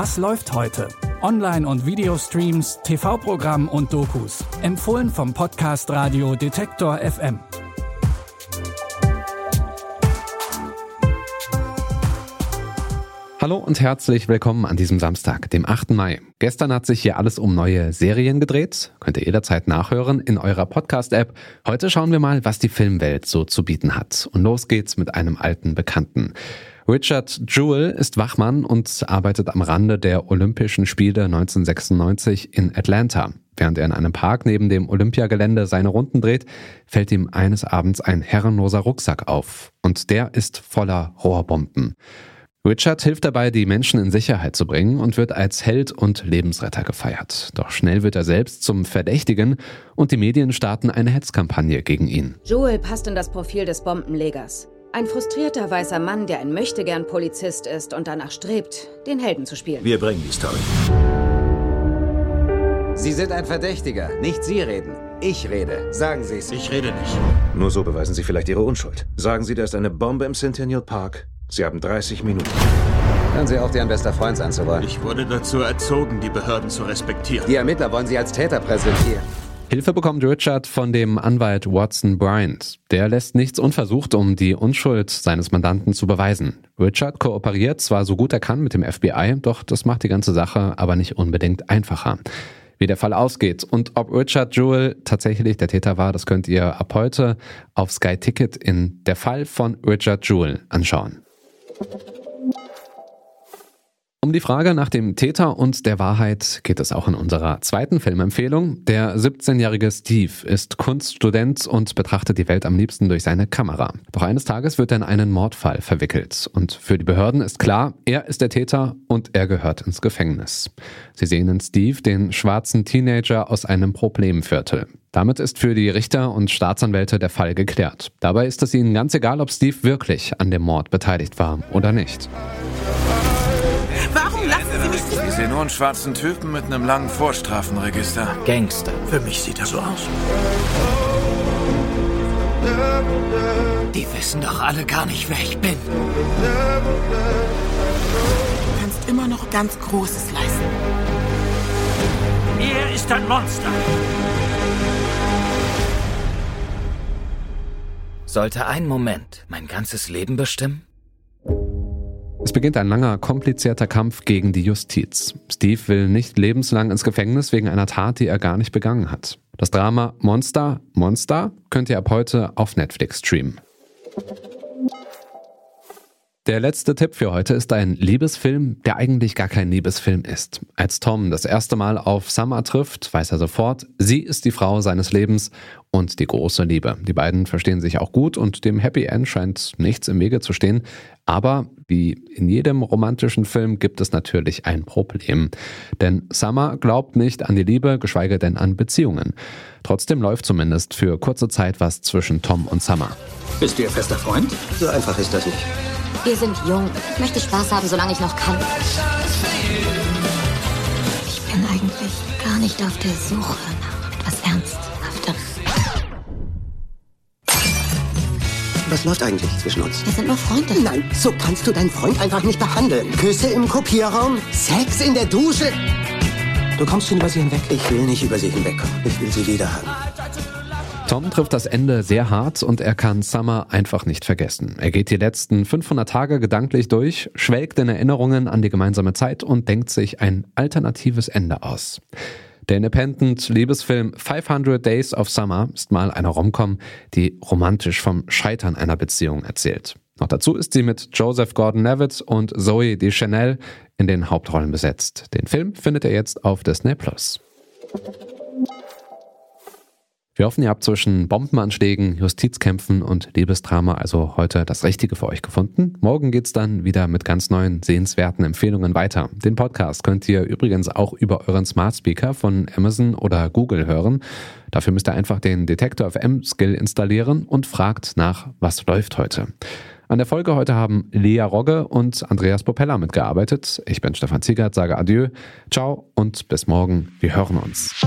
Was läuft heute? Online- und Videostreams, TV-Programm und Dokus. Empfohlen vom Podcast Radio Detektor FM. Hallo und herzlich willkommen an diesem Samstag, dem 8. Mai. Gestern hat sich hier alles um neue Serien gedreht. Könnt ihr jederzeit nachhören in eurer Podcast-App. Heute schauen wir mal, was die Filmwelt so zu bieten hat. Und los geht's mit einem alten Bekannten. Richard Jewell ist Wachmann und arbeitet am Rande der Olympischen Spiele 1996 in Atlanta. Während er in einem Park neben dem Olympiagelände seine Runden dreht, fällt ihm eines Abends ein herrenloser Rucksack auf. Und der ist voller Rohrbomben. Richard hilft dabei, die Menschen in Sicherheit zu bringen und wird als Held und Lebensretter gefeiert. Doch schnell wird er selbst zum Verdächtigen und die Medien starten eine Hetzkampagne gegen ihn. Joel passt in das Profil des Bombenlegers. Ein frustrierter weißer Mann, der ein Möchtegern Polizist ist und danach strebt, den Helden zu spielen. Wir bringen die Story. Sie sind ein Verdächtiger. Nicht Sie reden. Ich rede. Sagen Sie es. Ich rede nicht. Nur so beweisen Sie vielleicht Ihre Unschuld. Sagen Sie, da ist eine Bombe im Centennial Park. Sie haben 30 Minuten. Hören Sie auf, Ihren bester Freund sein zu wollen. Ich wurde dazu erzogen, die Behörden zu respektieren. Die Ermittler wollen Sie als Täter präsentieren. Hilfe bekommt Richard von dem Anwalt Watson Bryant. Der lässt nichts unversucht, um die Unschuld seines Mandanten zu beweisen. Richard kooperiert zwar so gut er kann mit dem FBI, doch das macht die ganze Sache aber nicht unbedingt einfacher. Wie der Fall ausgeht und ob Richard Jewell tatsächlich der Täter war, das könnt ihr ab heute auf Sky Ticket in Der Fall von Richard Jewell anschauen. Die Frage nach dem Täter und der Wahrheit geht es auch in unserer zweiten Filmempfehlung. Der 17-jährige Steve ist Kunststudent und betrachtet die Welt am liebsten durch seine Kamera. Doch eines Tages wird er in einen Mordfall verwickelt. Und für die Behörden ist klar, er ist der Täter und er gehört ins Gefängnis. Sie sehen in Steve den schwarzen Teenager aus einem Problemviertel. Damit ist für die Richter und Staatsanwälte der Fall geklärt. Dabei ist es ihnen ganz egal, ob Steve wirklich an dem Mord beteiligt war oder nicht. Lassen Sie mich Ich sehe nur einen schwarzen Typen mit einem langen Vorstrafenregister. Gangster. Für mich sieht er so aus. Die wissen doch alle gar nicht, wer ich bin. Du kannst immer noch ganz Großes leisten. Er ist ein Monster. Sollte ein Moment mein ganzes Leben bestimmen? Es beginnt ein langer, komplizierter Kampf gegen die Justiz. Steve will nicht lebenslang ins Gefängnis wegen einer Tat, die er gar nicht begangen hat. Das Drama Monster, Monster könnt ihr ab heute auf Netflix streamen. Der letzte Tipp für heute ist ein Liebesfilm, der eigentlich gar kein Liebesfilm ist. Als Tom das erste Mal auf Summer trifft, weiß er sofort, sie ist die Frau seines Lebens und die große Liebe. Die beiden verstehen sich auch gut und dem Happy End scheint nichts im Wege zu stehen. Aber wie in jedem romantischen Film gibt es natürlich ein Problem. Denn Summer glaubt nicht an die Liebe, geschweige denn an Beziehungen. Trotzdem läuft zumindest für kurze Zeit was zwischen Tom und Summer. Bist du ihr fester Freund? So einfach ist das nicht. Wir sind jung. Ich möchte Spaß haben, solange ich noch kann. Ich bin eigentlich gar nicht auf der Suche nach etwas Ernsthaftem. Was läuft eigentlich zwischen uns? Wir sind nur Freunde. Nein, so kannst du deinen Freund einfach nicht behandeln. Küsse im Kopierraum, Sex in der Dusche. Du kommst schon über sie hinweg. Ich will nicht über sie hinwegkommen. Ich will sie wieder haben. Tom trifft das Ende sehr hart und er kann Summer einfach nicht vergessen. Er geht die letzten 500 Tage gedanklich durch, schwelgt in Erinnerungen an die gemeinsame Zeit und denkt sich ein alternatives Ende aus. Der Independent-Liebesfilm 500 Days of Summer ist mal eine Romcom, die romantisch vom Scheitern einer Beziehung erzählt. Noch dazu ist sie mit Joseph Gordon-Levitt und Zoe Deschanel in den Hauptrollen besetzt. Den Film findet ihr jetzt auf Disney+. Wir hoffen, ihr habt zwischen Bombenanschlägen, Justizkämpfen und Liebesdrama also heute das Richtige für euch gefunden. Morgen geht's dann wieder mit ganz neuen, sehenswerten Empfehlungen weiter. Den Podcast könnt ihr übrigens auch über euren Smart Speaker von Amazon oder Google hören. Dafür müsst ihr einfach den Detektor FM Skill installieren und fragt nach, was läuft heute. An der Folge heute haben Lea Rogge und Andreas Popella mitgearbeitet. Ich bin Stefan Ziegert, sage Adieu, ciao und bis morgen. Wir hören uns.